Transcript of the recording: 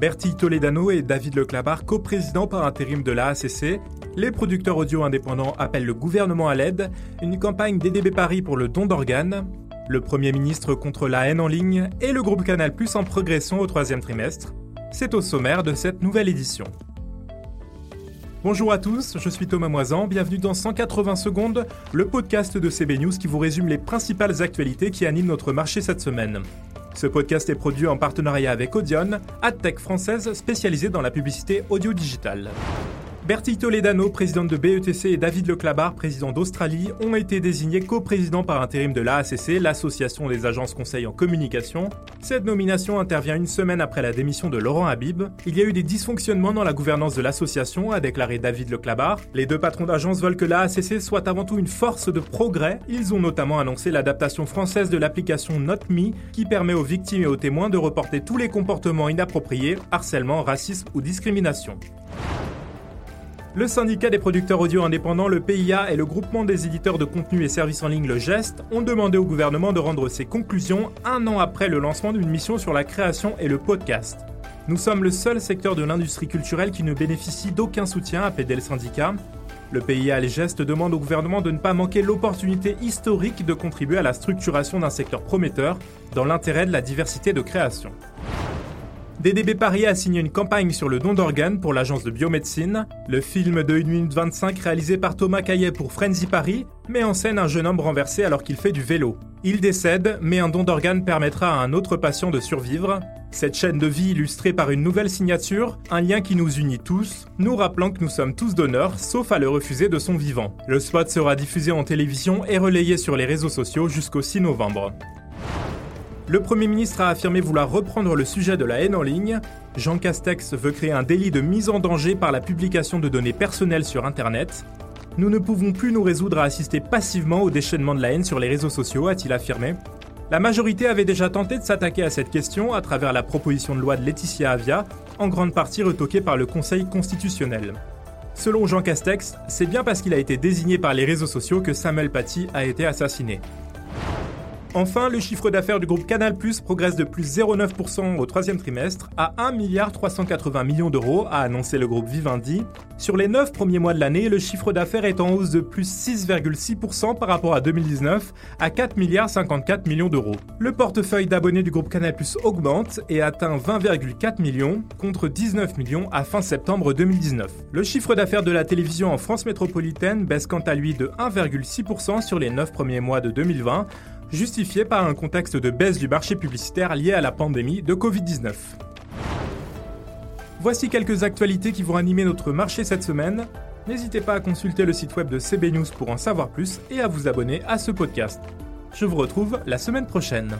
Bertie Toledano et David Leclabar, coprésidents par intérim de l'AACC, les producteurs audio indépendants appellent le gouvernement à l'aide, une campagne DDB Paris pour le don d'organes, le Premier ministre contre la haine en ligne et le groupe Canal Plus en progression au troisième trimestre. C'est au sommaire de cette nouvelle édition. Bonjour à tous, je suis Thomas Moisan, bienvenue dans 180 secondes, le podcast de CB News qui vous résume les principales actualités qui animent notre marché cette semaine. Ce podcast est produit en partenariat avec Audion, AdTech française spécialisée dans la publicité audio-digitale. Bertie Toledano, présidente de BETC, et David Leclabar, président d'Australie, ont été désignés coprésidents par intérim de l'AACC, l'Association des agences conseils en communication. Cette nomination intervient une semaine après la démission de Laurent Habib. Il y a eu des dysfonctionnements dans la gouvernance de l'association, a déclaré David Leclabar. Les deux patrons d'agence veulent que l'AACC soit avant tout une force de progrès. Ils ont notamment annoncé l'adaptation française de l'application NotMe, qui permet aux victimes et aux témoins de reporter tous les comportements inappropriés, harcèlement, racisme ou discrimination. Le syndicat des producteurs audio indépendants, le PIA, et le groupement des éditeurs de contenu et services en ligne, le GEST, ont demandé au gouvernement de rendre ses conclusions un an après le lancement d'une mission sur la création et le podcast. Nous sommes le seul secteur de l'industrie culturelle qui ne bénéficie d'aucun soutien, a pédé le syndicat. Le PIA et le GEST demandent au gouvernement de ne pas manquer l'opportunité historique de contribuer à la structuration d'un secteur prometteur dans l'intérêt de la diversité de création. DDB Paris a signé une campagne sur le don d'organes pour l'agence de biomédecine. Le film de 1 minute 25 réalisé par Thomas Caillet pour Frenzy Paris met en scène un jeune homme renversé alors qu'il fait du vélo. Il décède, mais un don d'organes permettra à un autre patient de survivre. Cette chaîne de vie illustrée par une nouvelle signature, un lien qui nous unit tous, nous rappelant que nous sommes tous donneurs, sauf à le refuser de son vivant. Le spot sera diffusé en télévision et relayé sur les réseaux sociaux jusqu'au 6 novembre. Le Premier ministre a affirmé vouloir reprendre le sujet de la haine en ligne. Jean Castex veut créer un délit de mise en danger par la publication de données personnelles sur Internet. Nous ne pouvons plus nous résoudre à assister passivement au déchaînement de la haine sur les réseaux sociaux, a-t-il affirmé. La majorité avait déjà tenté de s'attaquer à cette question à travers la proposition de loi de Laetitia Avia, en grande partie retoquée par le Conseil constitutionnel. Selon Jean Castex, c'est bien parce qu'il a été désigné par les réseaux sociaux que Samuel Paty a été assassiné. Enfin, le chiffre d'affaires du groupe Canal Plus progresse de plus 0,9% au troisième trimestre à 1 milliard 380 millions d'euros, a annoncé le groupe Vivendi. Sur les 9 premiers mois de l'année, le chiffre d'affaires est en hausse de plus 6,6% par rapport à 2019 à 4 milliards 54 millions d'euros. Le portefeuille d'abonnés du groupe Canal Plus augmente et atteint 20,4 millions contre 19 millions à fin septembre 2019. Le chiffre d'affaires de la télévision en France métropolitaine baisse quant à lui de 1,6% sur les 9 premiers mois de 2020 justifié par un contexte de baisse du marché publicitaire lié à la pandémie de Covid-19. Voici quelques actualités qui vont animer notre marché cette semaine. N'hésitez pas à consulter le site web de CB News pour en savoir plus et à vous abonner à ce podcast. Je vous retrouve la semaine prochaine.